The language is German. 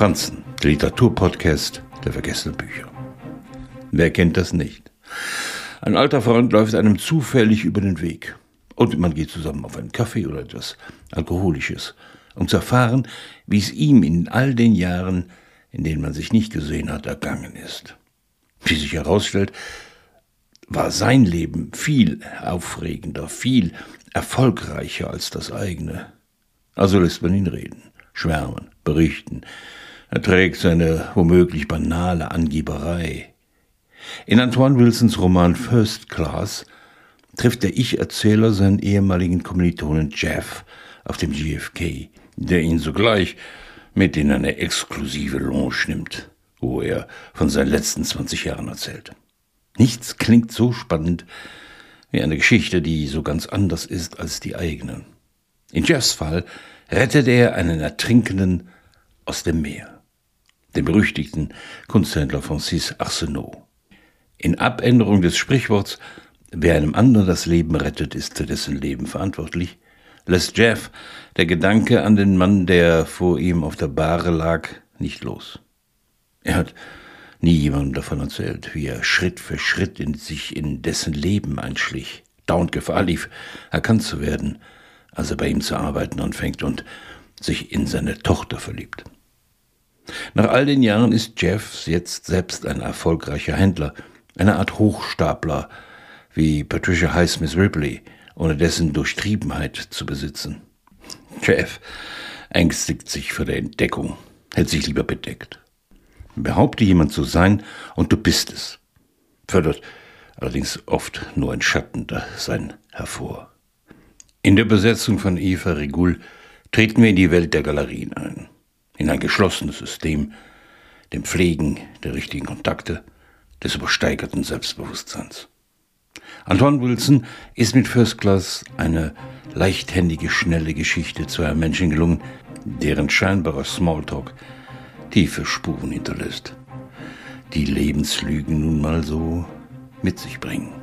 Franzen, der Literaturpodcast der vergessenen Bücher. Wer kennt das nicht? Ein alter Freund läuft einem zufällig über den Weg. Und man geht zusammen auf einen Kaffee oder etwas Alkoholisches, um zu erfahren, wie es ihm in all den Jahren, in denen man sich nicht gesehen hat, ergangen ist. Wie sich herausstellt, war sein Leben viel aufregender, viel erfolgreicher als das eigene. Also lässt man ihn reden, schwärmen, berichten. Er trägt seine womöglich banale Angeberei. In Antoine Wilsons Roman First Class trifft der Ich-Erzähler seinen ehemaligen Kommilitonen Jeff auf dem GFK, der ihn sogleich mit in eine exklusive Lounge nimmt, wo er von seinen letzten 20 Jahren erzählt. Nichts klingt so spannend wie eine Geschichte, die so ganz anders ist als die eigene. In Jeffs Fall rettet er einen Ertrinkenden aus dem Meer, den berüchtigten Kunsthändler Francis Arsenault. In Abänderung des Sprichworts, wer einem anderen das Leben rettet, ist für dessen Leben verantwortlich, lässt Jeff der Gedanke an den Mann, der vor ihm auf der Bahre lag, nicht los. Er hat nie jemandem davon erzählt, wie er Schritt für Schritt in sich in dessen Leben einschlich, dauernd Gefahr lief, erkannt zu werden, als er bei ihm zu arbeiten anfängt und sich in seine Tochter verliebt. Nach all den Jahren ist Jeff jetzt selbst ein erfolgreicher Händler, eine Art Hochstapler, wie Patricia Highsmith Ripley, ohne dessen Durchtriebenheit zu besitzen. Jeff ängstigt sich vor der Entdeckung, hält sich lieber bedeckt. Behaupte jemand zu sein und du bist es. Fördert allerdings oft nur ein Schatten sein hervor. In der Besetzung von Eva Regul treten wir in die Welt der Galerien ein, in ein geschlossenes System, dem Pflegen der richtigen Kontakte, des übersteigerten Selbstbewusstseins. Anton Wilson ist mit First Class eine leichthändige, schnelle Geschichte zu einem Menschen gelungen, deren scheinbarer Smalltalk tiefe Spuren hinterlässt, die Lebenslügen nun mal so mit sich bringen.